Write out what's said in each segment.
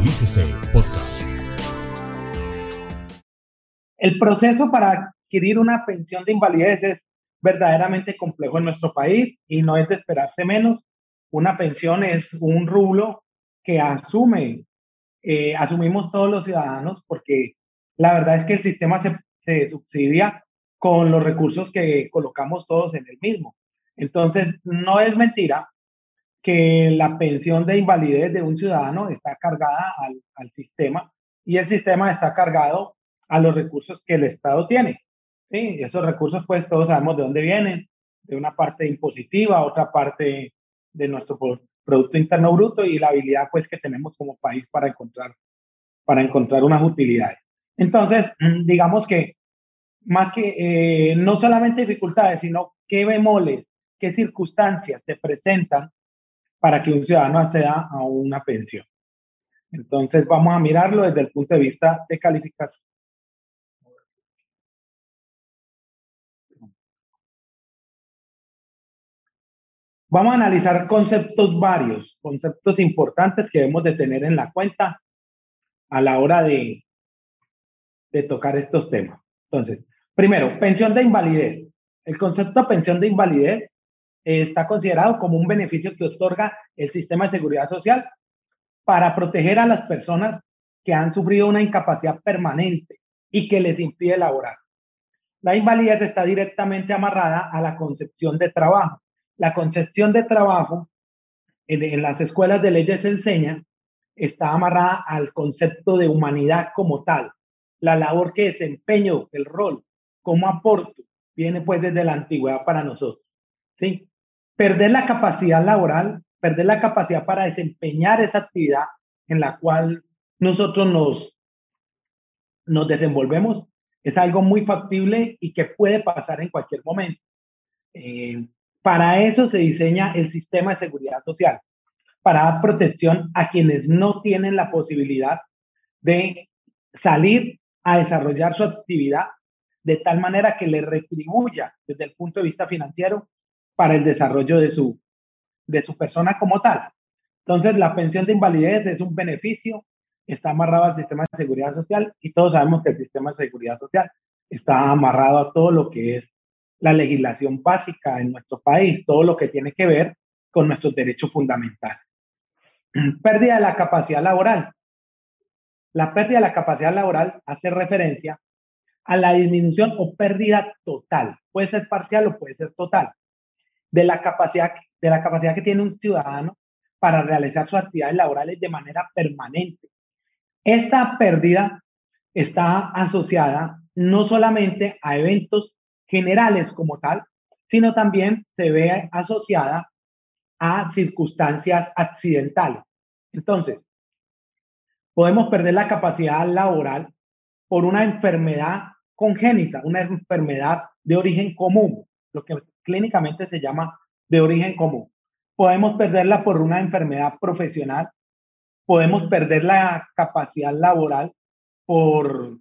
Actualícese Podcast. El proceso para adquirir una pensión de invalidez es verdaderamente complejo en nuestro país y no es de esperarse menos. Una pensión es un rublo que asume, eh, asumimos todos los ciudadanos porque la verdad es que el sistema se, se subsidia con los recursos que colocamos todos en el mismo. Entonces, no es mentira que la pensión de invalidez de un ciudadano está cargada al, al, sistema y el sistema está cargado a los recursos que el Estado tiene. ¿sí? esos recursos, pues todos sabemos de dónde vienen, de una parte impositiva, otra parte de nuestro Producto Interno Bruto y la habilidad pues que tenemos como país para encontrar, para encontrar unas utilidades. Entonces, digamos que más que eh, no solamente dificultades, sino qué bemoles, qué circunstancias se presentan para que un ciudadano acceda a una pensión. Entonces vamos a mirarlo desde el punto de vista de calificación. Vamos a analizar conceptos varios, conceptos importantes que debemos de tener en la cuenta a la hora de, de tocar estos temas. Entonces, primero, pensión de invalidez. El concepto de pensión de invalidez está considerado como un beneficio que otorga el sistema de seguridad social para proteger a las personas que han sufrido una incapacidad permanente y que les impide laborar. La invalidez está directamente amarrada a la concepción de trabajo. La concepción de trabajo en, en las escuelas de leyes se enseña, está amarrada al concepto de humanidad como tal. La labor que desempeño, el rol, cómo aporto, viene pues desde la antigüedad para nosotros. ¿sí? Perder la capacidad laboral, perder la capacidad para desempeñar esa actividad en la cual nosotros nos, nos desenvolvemos, es algo muy factible y que puede pasar en cualquier momento. Eh, para eso se diseña el sistema de seguridad social, para dar protección a quienes no tienen la posibilidad de salir a desarrollar su actividad de tal manera que le retribuya desde el punto de vista financiero para el desarrollo de su, de su persona como tal. Entonces, la pensión de invalidez es un beneficio, está amarrado al sistema de seguridad social y todos sabemos que el sistema de seguridad social está amarrado a todo lo que es la legislación básica en nuestro país, todo lo que tiene que ver con nuestros derechos fundamentales. Pérdida de la capacidad laboral. La pérdida de la capacidad laboral hace referencia a la disminución o pérdida total. Puede ser parcial o puede ser total de la capacidad, de la capacidad que tiene un ciudadano para realizar sus actividades laborales de manera permanente. Esta pérdida está asociada no solamente a eventos generales como tal, sino también se ve asociada a circunstancias accidentales. Entonces, podemos perder la capacidad laboral por una enfermedad congénita, una enfermedad de origen común, lo que clínicamente se llama de origen común. Podemos perderla por una enfermedad profesional, podemos perder la capacidad laboral por,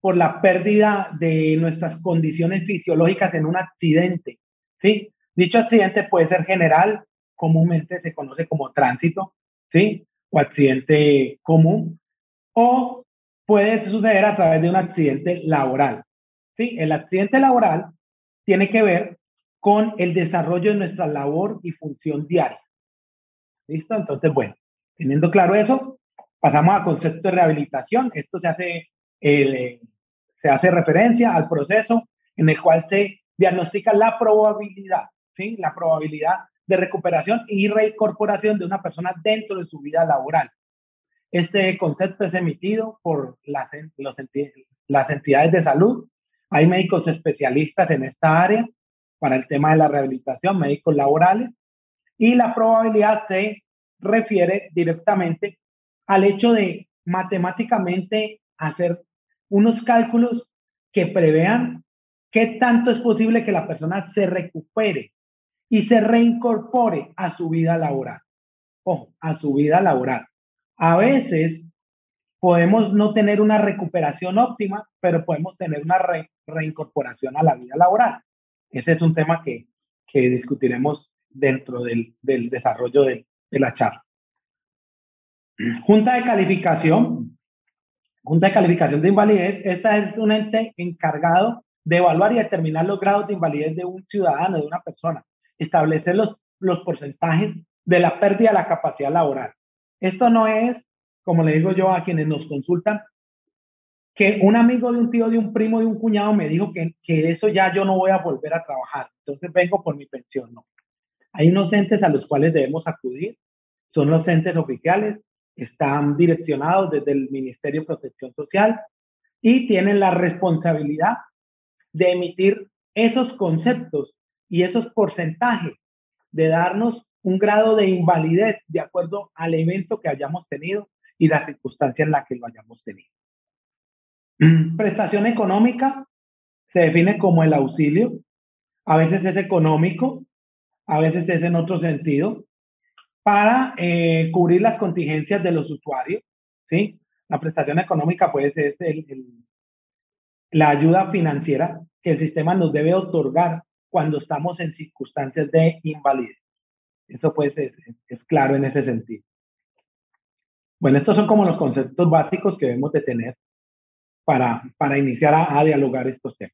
por la pérdida de nuestras condiciones fisiológicas en un accidente. ¿sí? Dicho accidente puede ser general, comúnmente se conoce como tránsito, ¿sí? o accidente común, o puede suceder a través de un accidente laboral. ¿sí? El accidente laboral tiene que ver con el desarrollo de nuestra labor y función diaria. ¿Listo? Entonces, bueno, teniendo claro eso, pasamos al concepto de rehabilitación. Esto se hace, se hace referencia al proceso en el cual se diagnostica la probabilidad, ¿sí? La probabilidad de recuperación y reincorporación de una persona dentro de su vida laboral. Este concepto es emitido por las, las entidades de salud hay médicos especialistas en esta área para el tema de la rehabilitación, médicos laborales, y la probabilidad se refiere directamente al hecho de matemáticamente hacer unos cálculos que prevean qué tanto es posible que la persona se recupere y se reincorpore a su vida laboral. Ojo, a su vida laboral. A veces podemos no tener una recuperación óptima, pero podemos tener una reincorporación a la vida laboral. Ese es un tema que, que discutiremos dentro del, del desarrollo de, de la charla. Junta de calificación. Junta de calificación de invalidez. Esta es un ente encargado de evaluar y determinar los grados de invalidez de un ciudadano, de una persona. Establecer los, los porcentajes de la pérdida de la capacidad laboral. Esto no es, como le digo yo a quienes nos consultan, que un amigo de un tío, de un primo, de un cuñado me dijo que, que eso ya yo no voy a volver a trabajar, entonces vengo por mi pensión. No. Hay unos entes a los cuales debemos acudir, son los entes oficiales, están direccionados desde el Ministerio de Protección Social y tienen la responsabilidad de emitir esos conceptos y esos porcentajes, de darnos un grado de invalidez de acuerdo al evento que hayamos tenido y la circunstancia en la que lo hayamos tenido. Mm, prestación económica se define como el auxilio, a veces es económico, a veces es en otro sentido, para eh, cubrir las contingencias de los usuarios, ¿sí? La prestación económica puede ser la ayuda financiera que el sistema nos debe otorgar cuando estamos en circunstancias de invalidez. Eso pues es, es claro en ese sentido. Bueno, estos son como los conceptos básicos que debemos de tener para, para iniciar a, dialogar estos temas.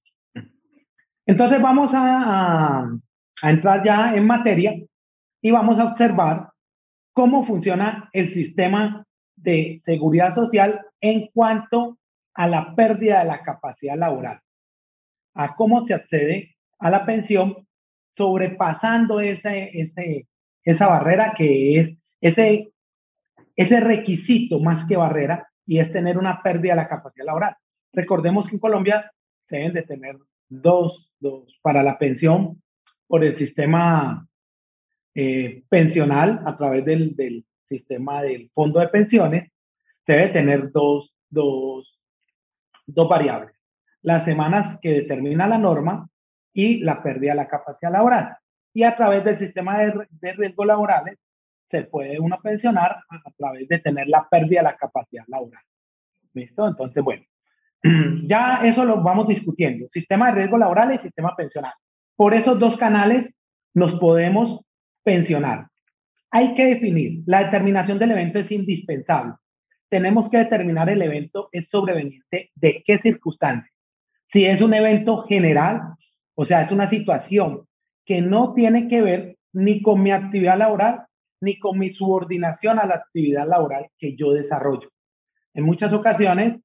Entonces vamos a, a, entrar ya en materia y vamos a observar cómo funciona el sistema de seguridad social en cuanto a la pérdida de la capacidad laboral, a cómo se accede a la pensión sobrepasando ese, ese, esa barrera que es ese, ese requisito más que barrera y es tener una pérdida de la capacidad laboral. Recordemos que en Colombia se deben de tener dos, dos para la pensión por el sistema eh, pensional a través del, del, sistema del fondo de pensiones, se debe tener dos, dos, dos variables. Las semanas que determina la norma y la pérdida de la capacidad laboral. Y a través del sistema de, de riesgos laborales se puede uno pensionar a través de tener la pérdida de la capacidad laboral. ¿Listo? Entonces, bueno, ya eso lo vamos discutiendo. Sistema de riesgo laboral y sistema pensional. Por esos dos canales nos podemos pensionar. Hay que definir, la determinación del evento es indispensable. Tenemos que determinar el evento es sobreveniente de qué circunstancia. Si es un evento general, o sea, es una situación que no tiene que ver ni con mi actividad laboral ni con mi subordinación a la actividad laboral que yo desarrollo. En muchas ocasiones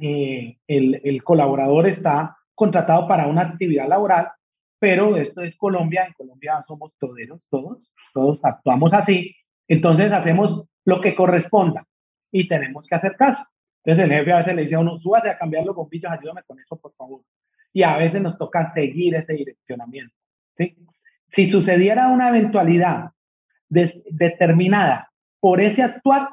eh, el, colaborador está contratado para una actividad laboral, pero esto es Colombia, en Colombia somos toderos, todos, todos actuamos así, entonces hacemos lo que corresponda y tenemos que hacer caso. Entonces el jefe a veces le dice a uno, súbase a cambiar los bombillos, ayúdame con eso, por favor. Y a veces nos toca seguir ese direccionamiento. Si sucediera una eventualidad determinada por ese actuar,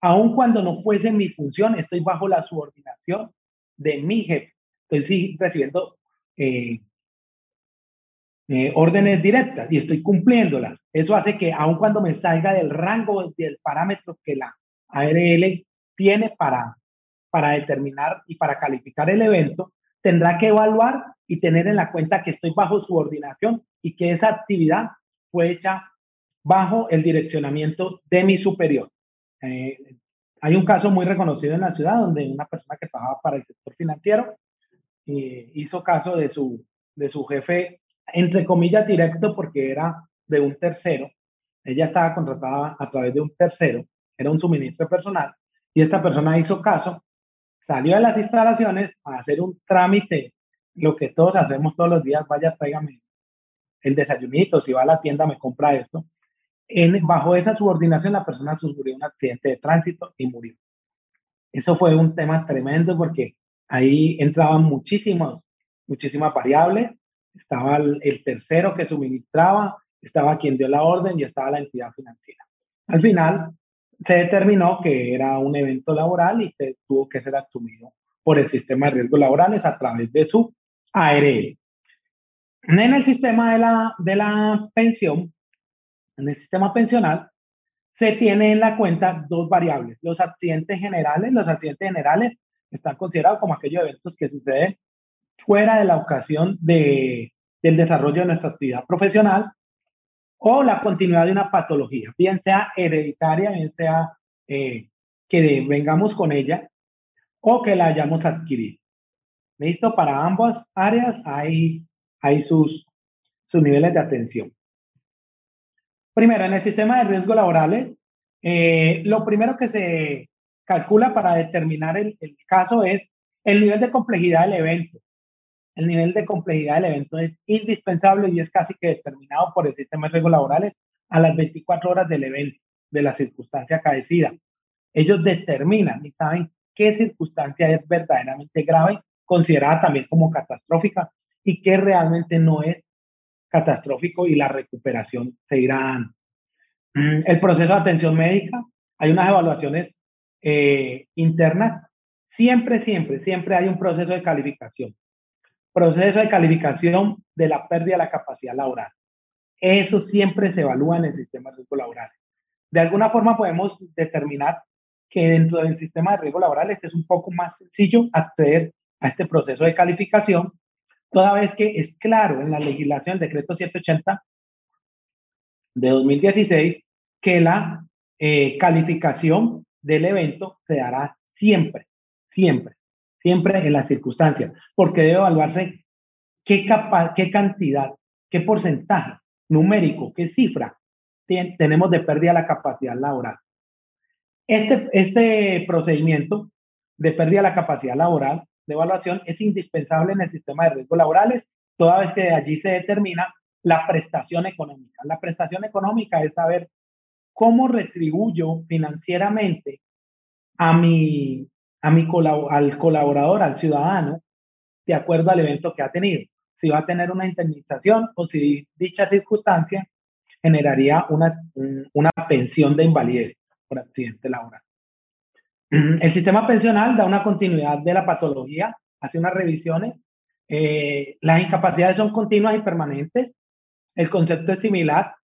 aun cuando no fuese mi función, estoy bajo la subordinación de mi jefe. Estoy recibiendo eh, eh, órdenes directas y estoy cumpliéndolas. Eso hace que aun cuando me salga del rango del parámetro que la ARL tiene para, para determinar y para calificar el evento, tendrá que evaluar y tener en la cuenta que estoy bajo subordinación y que esa actividad fue hecha bajo el direccionamiento de mi superior. Eh, hay un caso muy reconocido en la ciudad donde una persona que trabajaba para el sector financiero eh, hizo caso de su, de su jefe, entre comillas, directo porque era de un tercero. Ella estaba contratada a través de un tercero, era un suministro personal, y esta persona hizo caso, salió de las instalaciones a hacer un trámite, lo que todos hacemos todos los días, vaya, tráigame el desayunito, si va a la tienda me compra esto, bajo esa subordinación la persona sufrió un accidente de tránsito y murió. Eso fue un tema tremendo porque ahí entraban muchísimos, muchísimas variables. Estaba el, tercero que suministraba, estaba quien dio la orden y estaba la entidad financiera. Al final se determinó que era un evento laboral y que tuvo que ser asumido por el sistema de riesgos laborales a través de su ARL. En el sistema de la, de la pensión, en el sistema pensional, se tiene en la cuenta dos variables. Los accidentes generales, los accidentes generales están considerados como aquellos eventos que suceden fuera de la ocasión de, del desarrollo de nuestra actividad profesional o la continuidad de una patología, bien sea hereditaria, bien sea eh, que vengamos con ella o que la hayamos adquirido. ¿Listo? Para ambas áreas hay, hay sus, sus niveles de atención. Primero, en el sistema de riesgos laborales, eh, lo primero que se calcula para determinar el, caso es el nivel de complejidad del evento. El nivel de complejidad del evento es indispensable y es casi que determinado por el sistema de riesgos laborales a las 24 horas del evento, de la circunstancia acaecida. Ellos determinan y saben qué circunstancia es verdaderamente grave, considerada también como catastrófica, y qué realmente no es catastrófico y la recuperación se irá. Mm, el proceso de atención médica, hay unas evaluaciones eh, internas. Siempre, siempre, siempre hay un proceso de calificación. Proceso de calificación de la pérdida de la capacidad laboral. Eso siempre se evalúa en el sistema de riesgos laborales. De alguna forma podemos determinar que dentro del sistema de riesgos laborales es un poco más sencillo acceder a este proceso de calificación, toda vez que es claro en la legislación, del decreto 180 de 2016, que la eh, calificación del evento se dará siempre, siempre, siempre en las circunstancias, porque debe evaluarse qué, qué cantidad, qué porcentaje numérico, qué cifra tenemos de pérdida de la capacidad laboral. Este, este procedimiento de pérdida de la capacidad laboral de evaluación es indispensable en el sistema de riesgos laborales, toda vez que de allí se determina la prestación económica. La prestación económica es saber cómo retribuyo financieramente a mi, a mi al colaborador, al ciudadano, de acuerdo al evento que ha tenido. Si va a tener una indemnización o si dicha circunstancia generaría una, una pensión de invalidez por accidente laboral. El sistema pensional da una continuidad de la patología, hace unas revisiones. Eh, las incapacidades son continuas y permanentes. El concepto es similar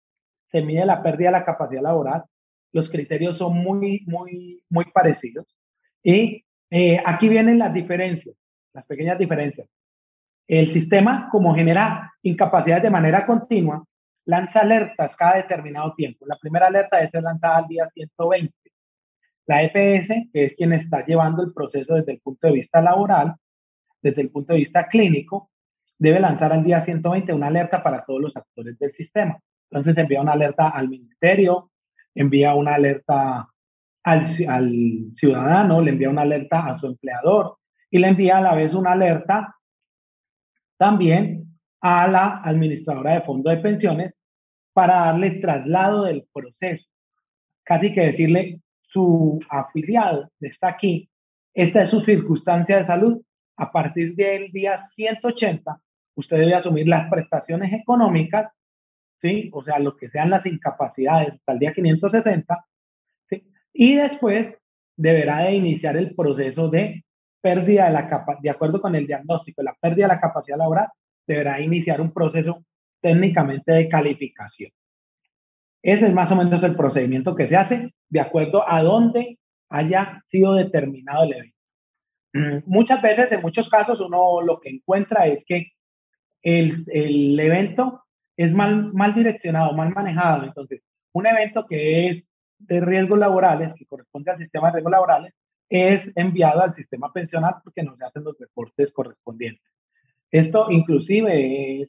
se mide la pérdida de la capacidad laboral, los criterios son muy, muy, muy parecidos. Y eh, aquí vienen las diferencias, las pequeñas diferencias. El sistema, como genera incapacidades de manera continua, lanza alertas cada determinado tiempo. La primera alerta debe ser lanzada al día 120. La EPS, que es quien está llevando el proceso desde el punto de vista laboral, desde el punto de vista clínico, debe lanzar al día 120 una alerta para todos los actores del sistema. Entonces envía una alerta al ministerio, envía una alerta al, ciudadano, le envía una alerta a su empleador y le envía a la vez una alerta también a la administradora de fondo de pensiones para darle traslado del proceso. Casi que decirle, su afiliado está aquí, esta es su circunstancia de salud, a partir del día 180, usted debe asumir las prestaciones económicas ¿sí? O sea, lo que sean las incapacidades hasta el día 560, ¿sí? Y después deberá de iniciar el proceso de pérdida de la capacidad, de acuerdo con el diagnóstico, la pérdida de la capacidad laboral, deberá iniciar un proceso técnicamente de calificación. Ese es más o menos el procedimiento que se hace de acuerdo a dónde haya sido determinado el evento. Mm, muchas veces, en muchos casos, uno lo que encuentra es que el, el evento es mal, mal direccionado, mal manejado. Entonces, un evento que es de riesgos laborales, que corresponde al sistema de riesgos laborales, es enviado al sistema pensional porque no se hacen los reportes correspondientes. Esto inclusive es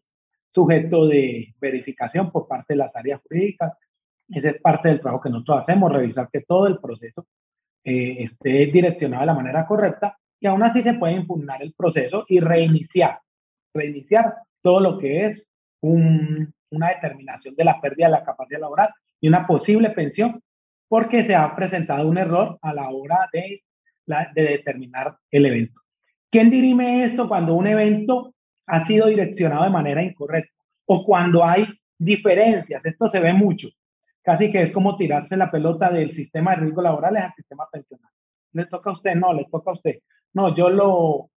sujeto de verificación por parte de las áreas jurídicas. Ese es parte del trabajo que nosotros hacemos, revisar que todo el proceso eh, esté direccionado de la manera correcta y aún así se puede impugnar el proceso y reiniciar, reiniciar todo lo que es una determinación de la pérdida de la capacidad laboral y una posible pensión porque se ha presentado un error a la hora de, de determinar el evento. ¿Quién dirime esto cuando un evento ha sido direccionado de manera incorrecta o cuando hay diferencias? Esto se ve mucho. Casi que es como tirarse la pelota del sistema de riesgo laborales al sistema pensional. ¿Le toca a usted? No, le toca a usted. No, yo lo,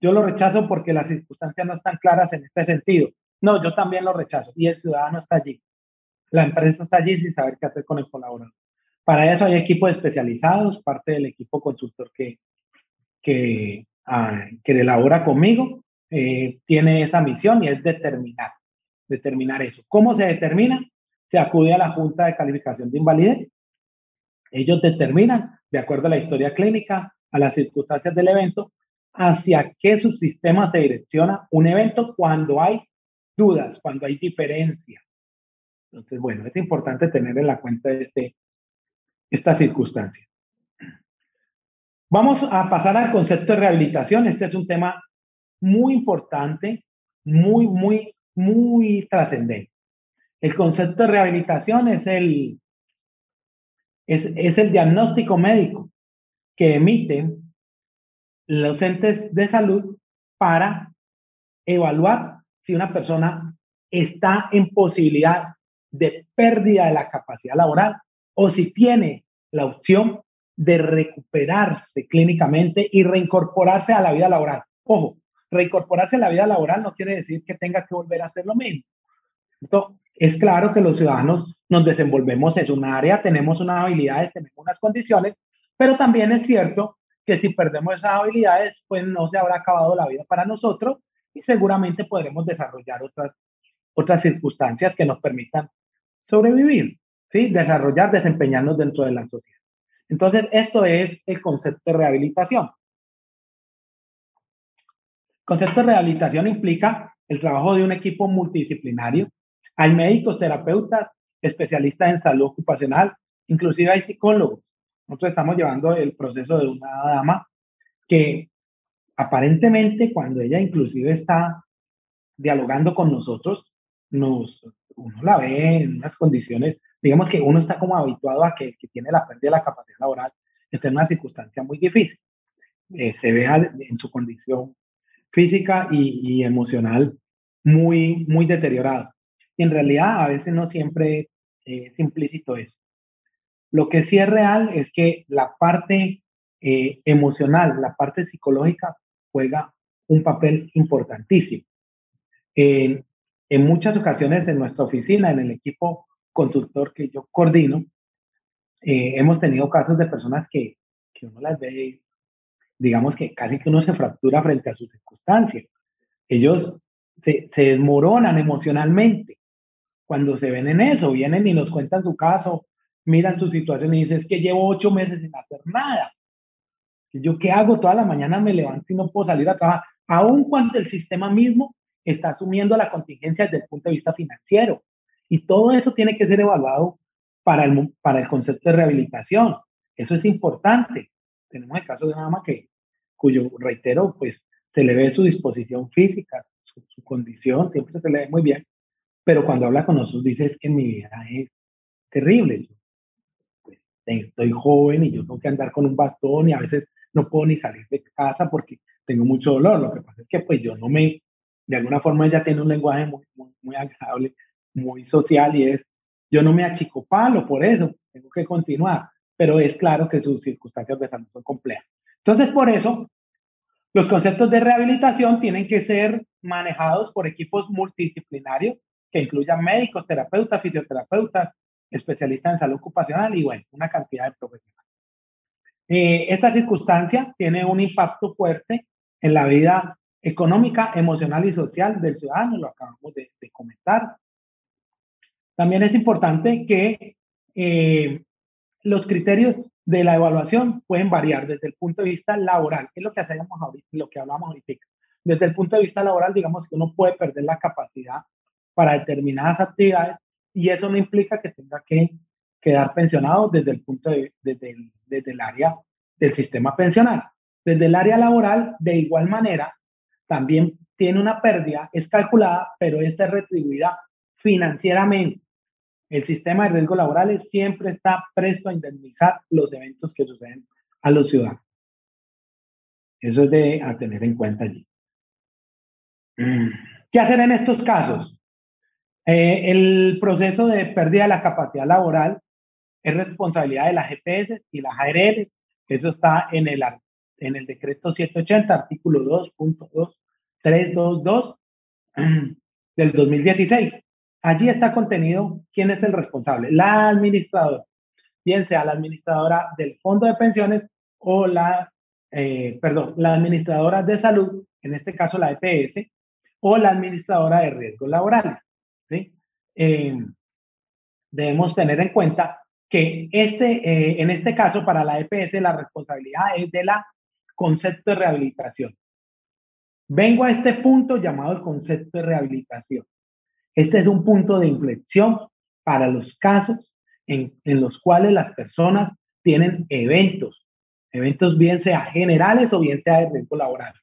yo lo rechazo porque las circunstancias no están claras en este sentido. No, yo también lo rechazo. Y el ciudadano está allí. La empresa está allí sin saber qué hacer con el colaborador. Para eso hay equipos especializados, parte del equipo consultor que, que, ah, que elabora conmigo, eh, tiene esa misión y es determinar, determinar eso. ¿Cómo se determina? Se acude a la Junta de Calificación de Invalidez Ellos determinan, de acuerdo a la historia clínica, a las circunstancias del evento, hacia qué subsistema se direcciona un evento cuando hay dudas, cuando hay diferencias. Entonces, bueno, es importante tener en la cuenta este, esta circunstancia. Vamos a pasar al concepto de rehabilitación. Este es un tema muy importante, muy, muy, muy trascendente. El concepto de rehabilitación es el, es, el diagnóstico médico que emiten los entes de salud para evaluar si una persona está en posibilidad de pérdida de la capacidad laboral o si tiene la opción de recuperarse clínicamente y reincorporarse a la vida laboral. Ojo, reincorporarse a la vida laboral no quiere decir que tenga que volver a hacer lo mismo. Entonces, es claro que los ciudadanos nos desenvolvemos en un área, tenemos unas habilidades, tenemos unas condiciones, pero también es cierto que si perdemos esas habilidades, pues no se habrá acabado la vida para nosotros y seguramente podremos desarrollar otras, otras circunstancias que nos permitan sobrevivir, ¿sí? desarrollar, desempeñarnos dentro de la sociedad. Entonces, esto es el concepto de rehabilitación. El concepto de rehabilitación implica el trabajo de un equipo multidisciplinario. Hay médicos, terapeutas, especialistas en salud ocupacional, inclusive hay psicólogos. Nosotros estamos llevando el proceso de una dama que aparentemente cuando ella inclusive está dialogando con nosotros, nos, uno la ve en unas condiciones digamos que uno está como habituado a que, que tiene la pérdida de la capacidad laboral, está en una circunstancia muy difícil. Eh, se ve en su condición física y, y, emocional muy, muy deteriorada. Y en realidad a veces no siempre es implícito eso. Lo que sí es real es que la parte eh, emocional, la parte psicológica juega un papel importantísimo. en muchas ocasiones en nuestra oficina, en el equipo consultor que yo coordino, eh, hemos tenido casos de personas que, que uno las ve, digamos que casi que uno se fractura frente a sus circunstancias. Ellos se, se desmoronan emocionalmente cuando se ven en eso, vienen y nos cuentan su caso, miran su situación y dicen, es que llevo ocho meses sin hacer nada. ¿Yo qué hago? Toda la mañana me levanto y no puedo salir a trabajar, aun cuando el sistema mismo está asumiendo la contingencia desde el punto de vista financiero. Y todo eso tiene que ser evaluado para el, para el concepto de rehabilitación. Eso es importante. Tenemos el caso de una mamá que, cuyo, reitero, pues se le ve su disposición física, su, condición, siempre se le ve muy bien, pero cuando habla con nosotros dice es que mi vida es terrible. Pues, estoy joven y yo tengo que andar con un bastón y a veces no puedo ni salir de casa porque tengo mucho dolor. Lo que pasa es que pues yo no me, de alguna forma ella tiene un lenguaje muy, muy, muy agradable muy social y es, yo no me achicopalo por eso, tengo que continuar, pero es claro que sus circunstancias de salud son complejas. Entonces, por eso, los conceptos de rehabilitación tienen que ser manejados por equipos multidisciplinarios que incluyan médicos, terapeutas, fisioterapeutas, especialistas en salud ocupacional y, bueno, una cantidad de profesionales. Eh, esta circunstancia tiene un impacto fuerte en la vida económica, emocional y social del ciudadano, lo acabamos de, de comentar. También es importante que eh, los criterios de la evaluación pueden variar desde el punto de vista laboral, que es lo que hacemos ahorita, lo que hablamos ahorita. Desde el punto de vista laboral, digamos que uno puede perder la capacidad para determinadas actividades y eso no implica que tenga que quedar pensionado desde el punto de, desde el, desde el área del sistema pensional. Desde el área laboral, de igual manera, también tiene una pérdida, es calculada, pero esta es retribuida financieramente el sistema de riesgos laborales siempre está presto a indemnizar los eventos que suceden a los ciudadanos. Eso es de a tener en cuenta allí. Mm. ¿Qué hacer en estos casos? Eh, el proceso de pérdida de la capacidad laboral es responsabilidad de la GPS y la ARL. Eso está en el, en el decreto 780, artículo 2.2322 mm, del 2016. Allí está contenido quién es el responsable, la administradora, bien sea la administradora del fondo de pensiones o la, eh, perdón, la administradora de salud, en este caso la EPS, o la administradora de riesgos laborales. ¿Sí? Eh, debemos tener en cuenta que este, eh, en este caso para la EPS la responsabilidad es de la concepto de rehabilitación. Vengo a este punto llamado el concepto de rehabilitación. Este es un punto de inflexión para los casos en, en los cuales las personas tienen eventos, eventos bien sea generales o bien sea de riesgo laboral.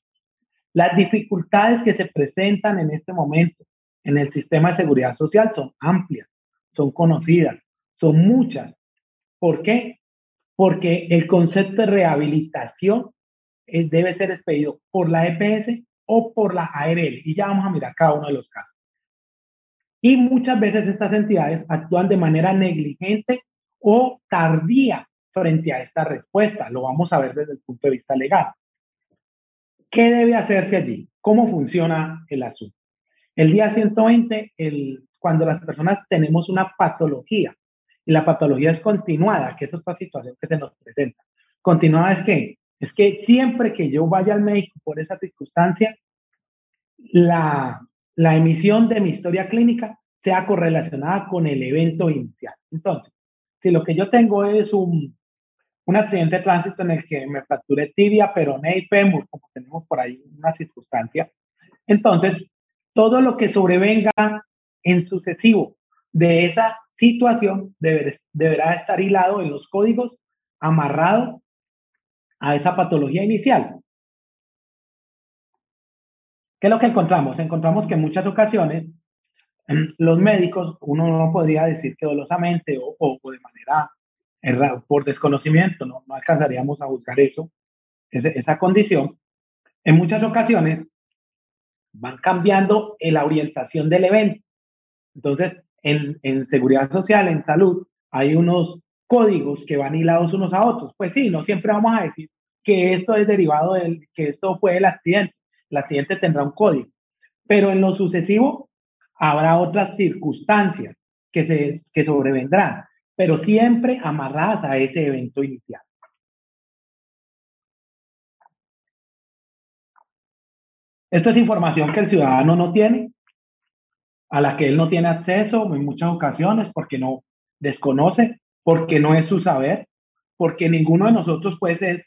Las dificultades que se presentan en este momento en el sistema de seguridad social son amplias, son conocidas, son muchas. ¿Por qué? Porque el concepto de rehabilitación eh, debe ser expedido por la EPS o por la ARL. Y ya vamos a mirar cada uno de los casos. Y muchas veces estas entidades actúan de manera negligente o tardía frente a esta respuesta. Lo vamos a ver desde el punto de vista legal. ¿Qué debe hacerse allí? ¿Cómo funciona el asunto? El día 120, el, cuando las personas tenemos una patología, y la patología es continuada, que es esta situación que se nos presenta. Continuada es que, es que siempre que yo vaya al médico por esa circunstancia, la, la emisión de mi historia clínica sea correlacionada con el evento inicial. Entonces, si lo que yo tengo es un, un accidente de tránsito en el que me fracturé tibia, peroné y fémur, como tenemos por ahí una circunstancia. Entonces, todo lo que sobrevenga en sucesivo de esa situación deberá estar hilado en los códigos, amarrado a esa patología inicial. ¿Qué es lo que encontramos? Encontramos que en muchas ocasiones los médicos, uno no podría decir que dolosamente o, o de manera por desconocimiento, no, no alcanzaríamos a buscar eso, esa condición, en muchas ocasiones van cambiando la orientación del evento. Entonces, en, en, seguridad social, en salud, hay unos códigos que van hilados unos a otros. Pues sí, no siempre vamos a decir que esto es derivado del, que esto fue el accidente. El accidente tendrá un código. Pero en lo sucesivo habrá otras circunstancias que, se, que sobrevendrán pero siempre amarradas a ese evento inicial. Esto es información que el ciudadano no tiene, a la que él no tiene acceso en muchas ocasiones porque no desconoce, porque no es su saber, porque ninguno de nosotros pues es,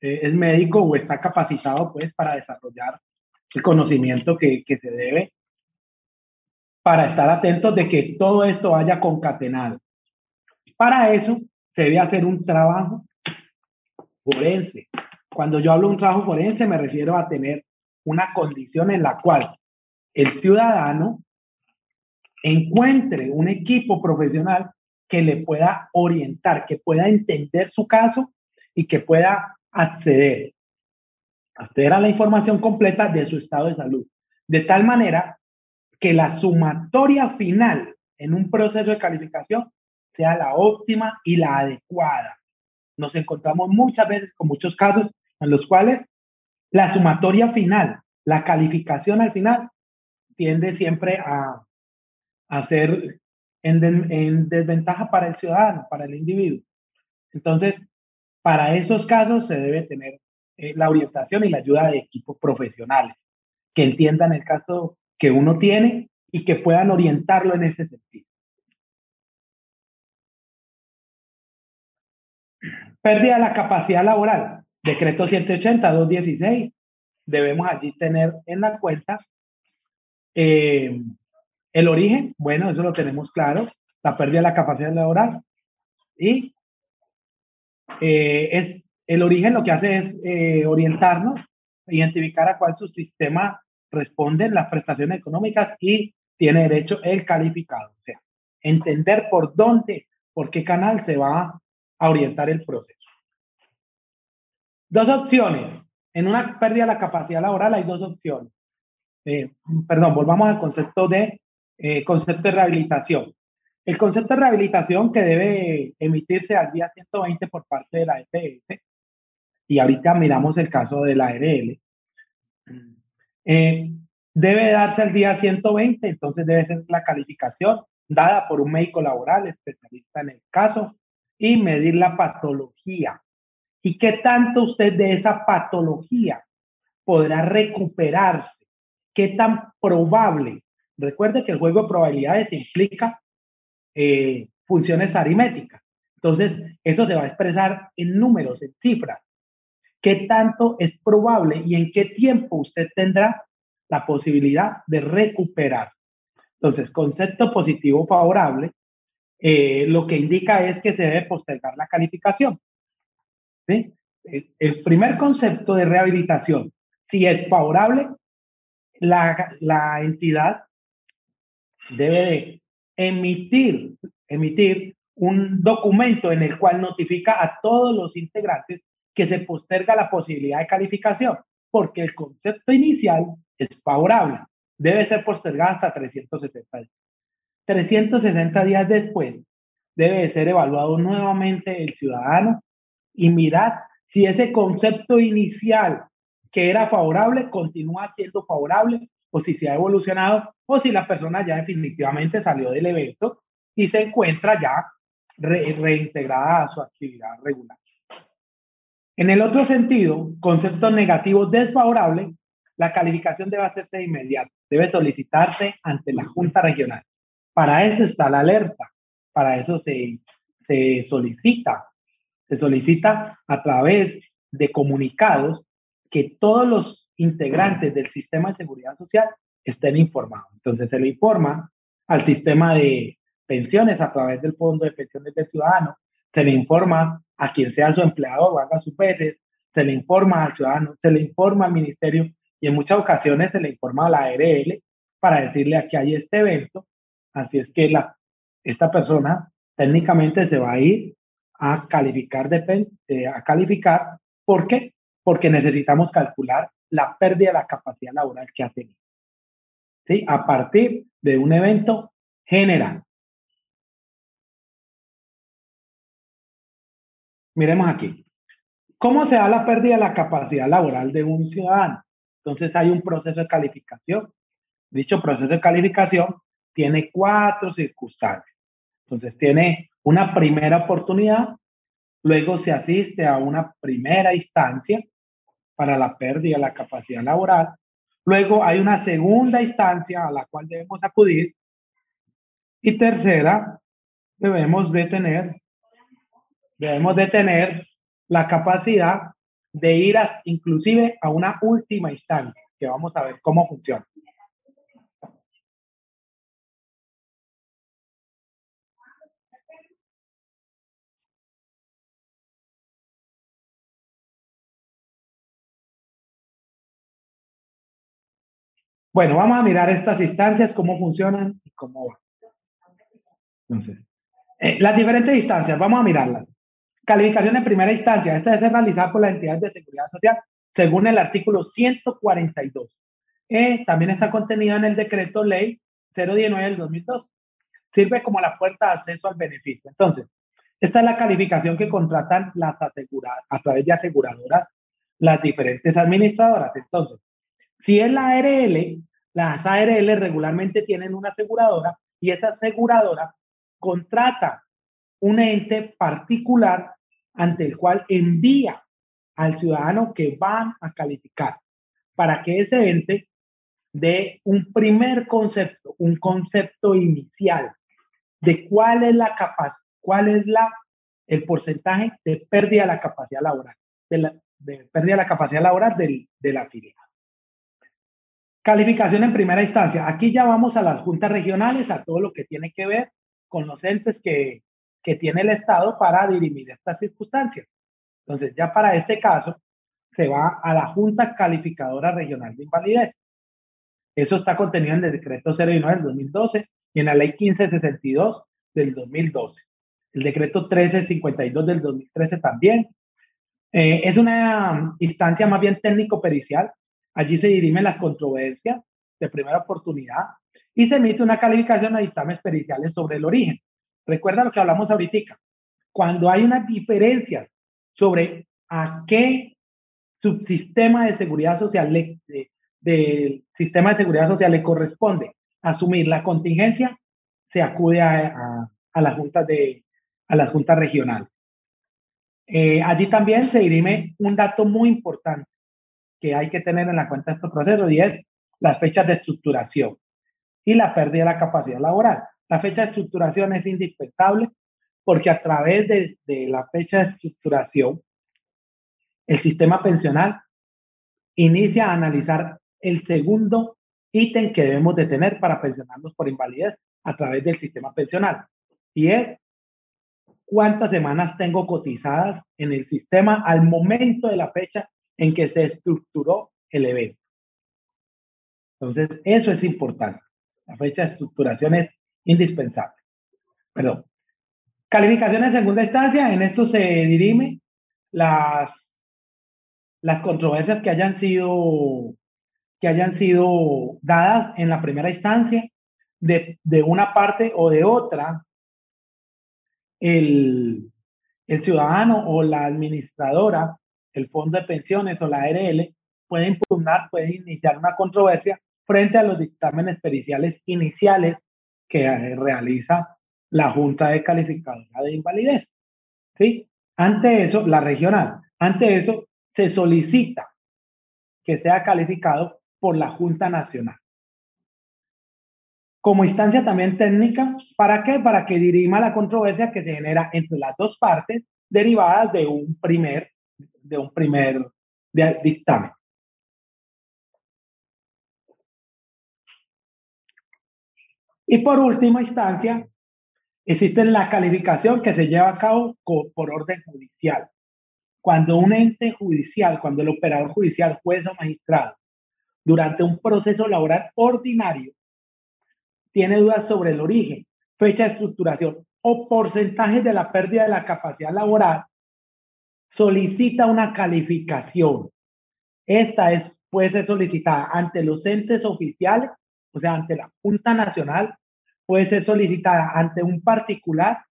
eh, es médico o está capacitado pues para desarrollar el conocimiento que, que se debe para estar atentos de que todo esto vaya concatenado. Para eso se debe hacer un trabajo forense. Cuando yo hablo de un trabajo forense me refiero a tener una condición en la cual el ciudadano encuentre un equipo profesional que le pueda orientar, que pueda entender su caso y que pueda acceder, acceder a la información completa de su estado de salud. De tal manera que la sumatoria final en un proceso de calificación sea la óptima y la adecuada. Nos encontramos muchas veces con muchos casos en los cuales la sumatoria final, la calificación al final, tiende siempre a, a ser en, desventaja para el ciudadano, para el individuo. Entonces, para esos casos se debe tener eh, la orientación y la ayuda de equipos profesionales que entiendan el caso que uno tiene y que puedan orientarlo en ese sentido. Pérdida de la capacidad laboral. Decreto 180, 216. Debemos allí tener en la cuenta eh, el origen. Bueno, eso lo tenemos claro. La pérdida de la capacidad laboral. Y eh, es el origen lo que hace es eh, orientarnos, identificar a cuál su sistema responde las prestaciones económicas y tiene derecho el calificado. O sea, entender por dónde, por qué canal se va a orientar el proceso. Dos opciones. En una pérdida de la capacidad laboral hay dos opciones. Eh, perdón, volvamos al concepto de eh, concepto de rehabilitación. El concepto de rehabilitación que debe emitirse al día 120 por parte de la EPS, y ahorita miramos el caso de la ARL, eh, debe darse al día 120, entonces debe ser la calificación dada por un médico laboral, especialista en el caso, y medir la patología y qué tanto usted de esa patología podrá recuperarse, qué tan probable. Recuerde que el juego de probabilidades implica eh, funciones aritméticas. Entonces, eso se va a expresar en números, en cifras. ¿Qué tanto es probable y en qué tiempo usted tendrá la posibilidad de recuperar? Entonces, concepto positivo favorable, eh, lo que indica es que se debe postergar la calificación. El primer concepto de rehabilitación, si es favorable, la, la entidad debe de emitir, emitir un documento en el cual notifica a todos los integrantes que se posterga la posibilidad de calificación, porque el concepto inicial es favorable debe ser postergada hasta 360 días. 360 días después debe ser evaluado nuevamente el ciudadano y mirar si ese concepto inicial que era favorable continúa siendo favorable o si se ha evolucionado o si la persona ya definitivamente salió del evento y se encuentra ya reintegrada a su actividad regular. En el otro sentido, concepto negativo desfavorable la calificación debe hacerse de inmediato, debe solicitarse ante la Junta Regional. Para eso está la alerta, para eso se, se solicita, se solicita a través de comunicados que todos los integrantes del sistema de seguridad social estén informados. Entonces se le informa al sistema de pensiones a través del Fondo de Pensiones del Ciudadano, se le informa a quien sea su empleado o haga su PETES, se le informa al ciudadano, se le informa al Ministerio y en muchas ocasiones se le informa a la ARL para decirle aquí hay este evento, así es que esta persona técnicamente se va a ir a calificar, de, eh, a calificar, ¿por qué? Porque necesitamos calcular la pérdida de la capacidad laboral que ha tenido. ¿Sí? A partir de un evento general. Miremos aquí. ¿Cómo se da la pérdida de la capacidad laboral de un ciudadano? Entonces hay un proceso de calificación. Dicho proceso de calificación tiene cuatro circunstancias. Entonces tiene una primera oportunidad, luego se asiste a una primera instancia para la pérdida de la capacidad laboral, luego hay una segunda instancia a la cual debemos acudir y tercera, debemos de tener, debemos de tener la capacidad de ir a, inclusive a una última instancia, que vamos a ver cómo funciona. Bueno, vamos a mirar estas instancias, cómo funcionan y cómo van. Entonces, eh, las diferentes instancias, vamos a mirarlas. Calificación en primera instancia. Esta ser realizada por las entidades de seguridad social según el artículo 142. Eh, también está contenido en el decreto ley 019 del 2002. Sirve como la puerta de acceso al beneficio. Entonces, esta es la calificación que contratan las aseguradoras, a través de aseguradoras, las diferentes administradoras. Entonces, si es la ARL, las ARL regularmente tienen una aseguradora y esa aseguradora contrata un ente particular ante el cual envía al ciudadano que van a calificar para que ese ente dé un primer concepto, un concepto inicial de cuál es la capacidad, cuál es la el porcentaje de pérdida de la capacidad laboral, de, la, de pérdida de la capacidad laboral del, de la afiliado. Calificación en primera instancia. Aquí ya vamos a las juntas regionales, a todo lo que tiene que ver con los entes que que tiene el Estado para dirimir estas circunstancias. Entonces, ya para este caso, se va a la Junta Calificadora Regional de Invalidez. Eso está contenido en el decreto 09 del 2012 y en la ley 1562 del 2012. El decreto 1352 del 2013 también. Eh, es una instancia más bien técnico-pericial. Allí se dirimen las controversias de primera oportunidad y se emite una calificación a dictámenes periciales sobre el origen. Recuerda lo que hablamos ahorita. Cuando hay unas diferencias sobre a qué subsistema de seguridad social le, del sistema de seguridad social le corresponde asumir la contingencia, se acude a, a, las juntas de a regionales. Eh, allí también se dirime un dato muy importante que hay que tener en la cuenta de estos procesos y es las fechas de estructuración y la pérdida de la capacidad laboral. La fecha de estructuración es indispensable Porque a través de, de la fecha de estructuración, el sistema pensional inicia a analizar el segundo ítem que debemos de tener para pensionarnos por invalidez a través del sistema pensional. Y es cuántas semanas tengo cotizadas en el sistema al momento de la fecha en que se estructuró el evento. Entonces, eso es importante. La fecha de estructuración es indispensable. Perdón. Calificación en segunda instancia, en esto se dirime las, las controversias que hayan sido que hayan sido dadas en la primera instancia de, de una parte o de otra el, el ciudadano o la administradora, el fondo de pensiones o la ARL, puede impugnar, puede iniciar una controversia frente a los dictámenes periciales iniciales que realiza la Junta de Calificadora de Invalidez. ¿Sí? Ante eso, la regional, ante eso se solicita que sea calificado por la Junta Nacional como instancia también técnica, ¿para qué? Para que dirima la controversia que se genera entre las dos partes derivadas de un primer, de un primer dictamen. Y por última instancia, existe la calificación que se lleva a cabo por orden judicial. Cuando un ente judicial, cuando el operador judicial, juez o magistrado, durante un proceso laboral ordinario, tiene dudas sobre el origen, fecha de estructuración o porcentaje de la pérdida de la capacidad laboral, solicita una calificación. Esta es, puede ser solicitada ante los entes oficiales, o sea, ante la Junta Nacional, puede ser solicitada ante un particular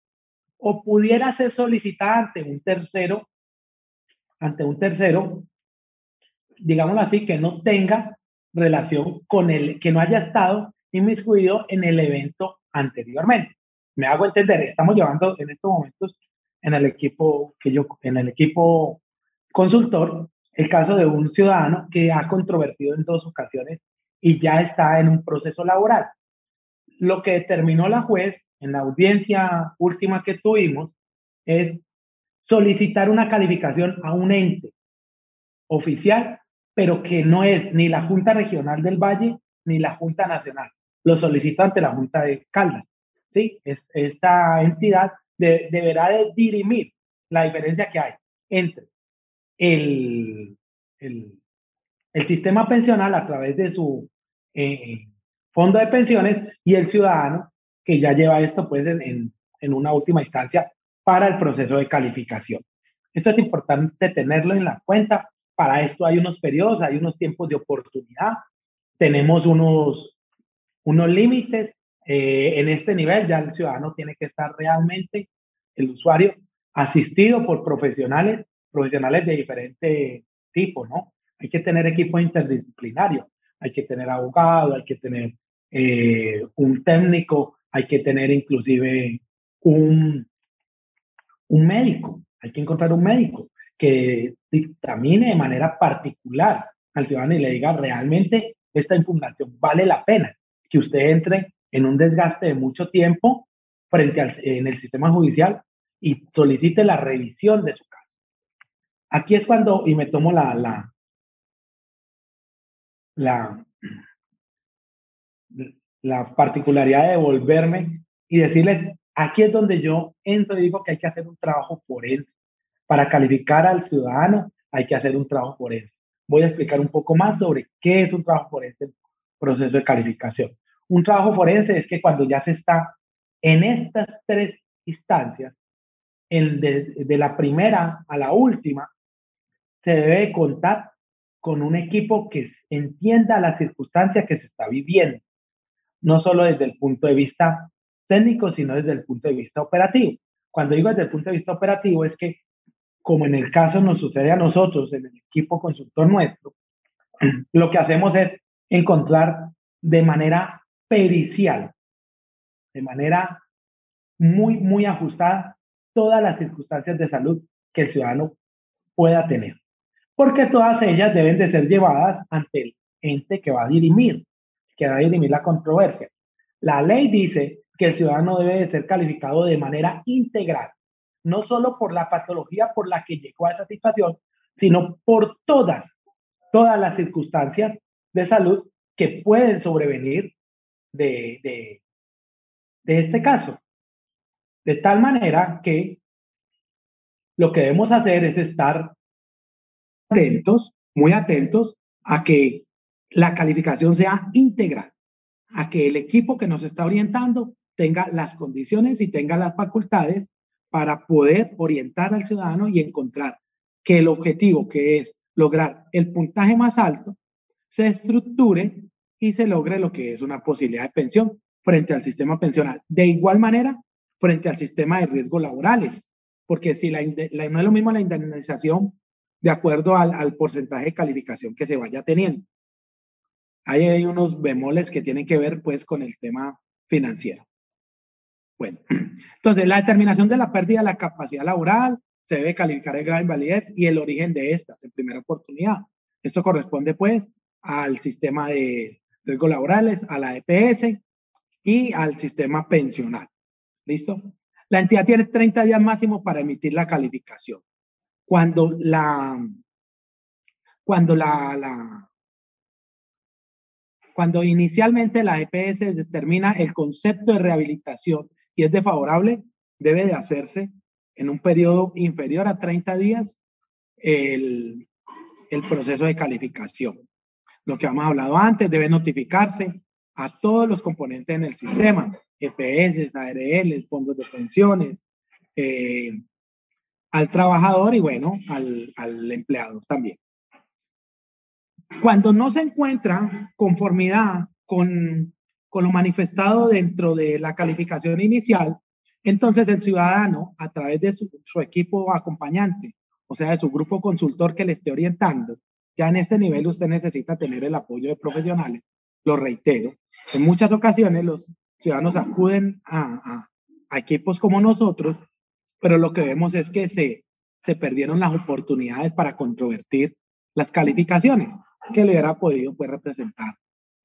o pudiera ser solicitada ante un tercero, ante un tercero, digámoslo así, que no tenga relación con el, que no haya estado inmiscuido en el evento anteriormente. Me hago entender, estamos llevando en estos momentos en el equipo que yo, en el equipo consultor, el caso de un ciudadano que ha controvertido en dos ocasiones y ya está en un proceso laboral. Lo que determinó la juez en la audiencia última que tuvimos es solicitar una calificación a un ente oficial, pero que no es ni la Junta Regional del Valle ni la Junta Nacional lo solicito ante la Junta de Caldas. ¿sí? esta entidad deberá de dirimir la diferencia que hay entre el, el, sistema pensional a través de su eh, fondo de pensiones y el ciudadano que ya lleva esto pues en, en una última instancia para el proceso de calificación. Esto es importante tenerlo en la cuenta. Para esto hay unos periodos, hay unos tiempos de oportunidad. Tenemos unos unos límites. Eh, en este nivel ya el ciudadano tiene que estar realmente, el usuario, asistido por profesionales, profesionales de diferente tipo, ¿no? Hay que tener equipo interdisciplinario, hay que tener abogado, hay que tener eh, un técnico, hay que tener inclusive un, un médico, hay que encontrar un médico que dictamine de manera particular al ciudadano y le diga realmente esta impugnación vale la pena que usted entre en un desgaste de mucho tiempo frente al, en el sistema judicial y solicite la revisión de su caso. Aquí es cuando, y me tomo la, la, la, la particularidad de volverme y decirles, aquí es donde yo entro y digo que hay que hacer un trabajo forense. Para calificar al ciudadano hay que hacer un trabajo forense. Voy a explicar un poco más sobre qué es un trabajo forense proceso de calificación. Un trabajo forense es que cuando ya se está en estas tres instancias, el de, la primera a la última, se debe contar con un equipo que entienda la circunstancia que se está viviendo, no solo desde el punto de vista técnico, sino desde el punto de vista operativo. Cuando digo desde el punto de vista operativo es que, como en el caso nos sucede a nosotros, en el equipo consultor nuestro, lo que hacemos es encontrar de manera pericial, de manera muy, muy ajustada, todas las circunstancias de salud que el ciudadano pueda tener. Porque todas ellas deben de ser llevadas ante el ente que va a dirimir, que va a dirimir la controversia. La ley dice que el ciudadano debe de ser calificado de manera integral, no solo por la patología por la que llegó a esa situación, sino por todas, todas las circunstancias de salud que pueden sobrevenir de, de, este caso. De tal manera que lo que debemos hacer es estar atentos, muy atentos a que la calificación sea integral, a que el equipo que nos está orientando tenga las condiciones y tenga las facultades para poder orientar al ciudadano y encontrar que el objetivo, que es lograr el puntaje más alto, se estructure y se logre lo que es una posibilidad de pensión frente al sistema pensional. De igual manera, frente al sistema de riesgos laborales, porque si la, no es lo mismo la indemnización de acuerdo al, porcentaje de calificación que se vaya teniendo. Hay unos bemoles que tienen que ver pues con el tema financiero. Bueno, entonces la determinación de la pérdida de la capacidad laboral se debe calificar el grado de invalidez y el origen de esta en primera oportunidad. Esto corresponde pues al sistema de riesgos laborales, a la EPS y al sistema pensional. ¿Listo? La entidad tiene 30 días máximo para emitir la calificación. Cuando la, cuando la, cuando inicialmente la EPS determina el concepto de rehabilitación y es desfavorable, debe de hacerse en un periodo inferior a 30 días el, el proceso de calificación. Lo que hemos hablado antes, debe notificarse a todos los componentes en el sistema, EPS, ARL, fondos de pensiones, eh, al trabajador y bueno, al, al empleador también. Cuando no se encuentra conformidad con, con lo manifestado dentro de la calificación inicial, entonces el ciudadano, a través de su, su, equipo acompañante, o sea, de su grupo consultor que le esté orientando, ya en este nivel usted necesita tener el apoyo de profesionales. Lo reitero, en muchas ocasiones los ciudadanos acuden a, a, equipos como nosotros, pero lo que vemos es que se, se perdieron las oportunidades para controvertir las calificaciones que le hubiera podido pues, representar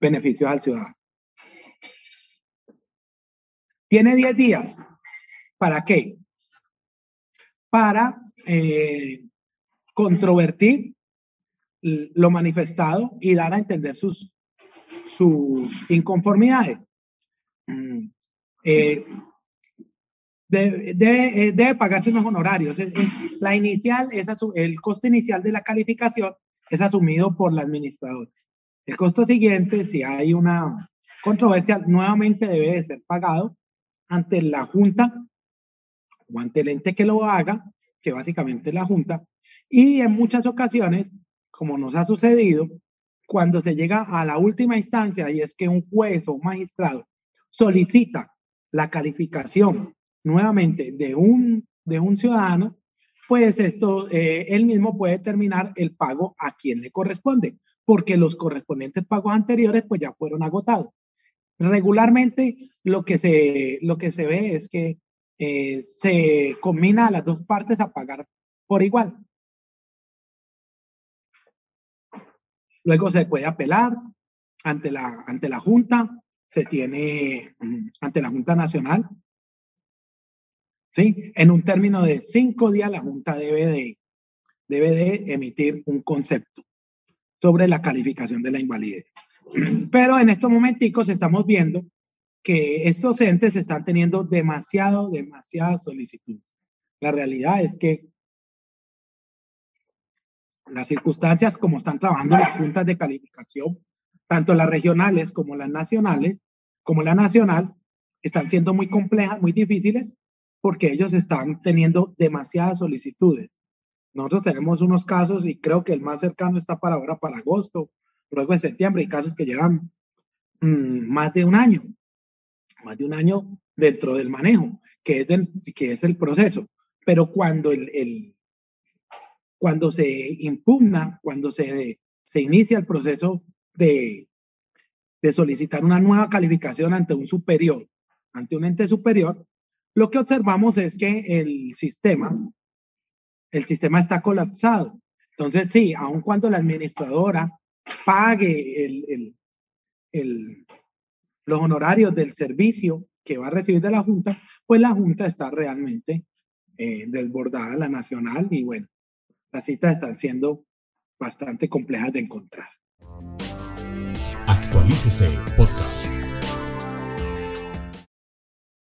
beneficios al ciudadano. Tiene 10 días. ¿Para qué? Para eh, controvertir lo manifestado y dar a entender sus, sus inconformidades. Mm, eh, debe, debe, eh, debe, pagarse unos honorarios. La inicial, es el costo inicial de la calificación es asumido por la administradora. El costo siguiente, si hay una controversia, nuevamente debe de ser pagado ante la Junta o ante el ente que lo haga, que básicamente es la Junta, y en muchas ocasiones, como nos ha sucedido, cuando se llega a la última instancia y es que un juez o magistrado solicita la calificación nuevamente de un, de un ciudadano, pues esto, eh, él mismo puede determinar el pago a quien le corresponde, porque los correspondientes pagos anteriores pues ya fueron agotados. Regularmente lo que se, lo que se ve es que eh, se combina a las dos partes a pagar por igual. Luego se puede apelar ante la, ante la Junta, se tiene mm, ante la Junta Nacional. ¿Sí? En un término de cinco días la Junta debe de, debe de emitir un concepto sobre la calificación de la invalidez. Pero en estos momenticos estamos viendo que estos entes están teniendo demasiado, demasiadas solicitudes. La realidad es que las circunstancias como están trabajando las juntas de calificación, tanto las regionales como las nacionales, como la nacional, están siendo muy complejas, muy difíciles, porque ellos están teniendo demasiadas solicitudes. Nosotros tenemos unos casos y creo que el más cercano está para ahora, para agosto, luego de septiembre, y casos que llevan mmm, más de un año, más de un año dentro del manejo, que es, del, que es el proceso. Pero cuando el, cuando se impugna, cuando se, se inicia el proceso de, de solicitar una nueva calificación ante un superior, ante un ente superior, lo que observamos es que el sistema, el sistema está colapsado. Entonces, sí, aun cuando la administradora pague el, el, el, los honorarios del servicio que va a recibir de la Junta, pues la Junta está realmente eh, desbordada, la nacional, y bueno, las citas están siendo bastante complejas de encontrar. Actualícese Podcast.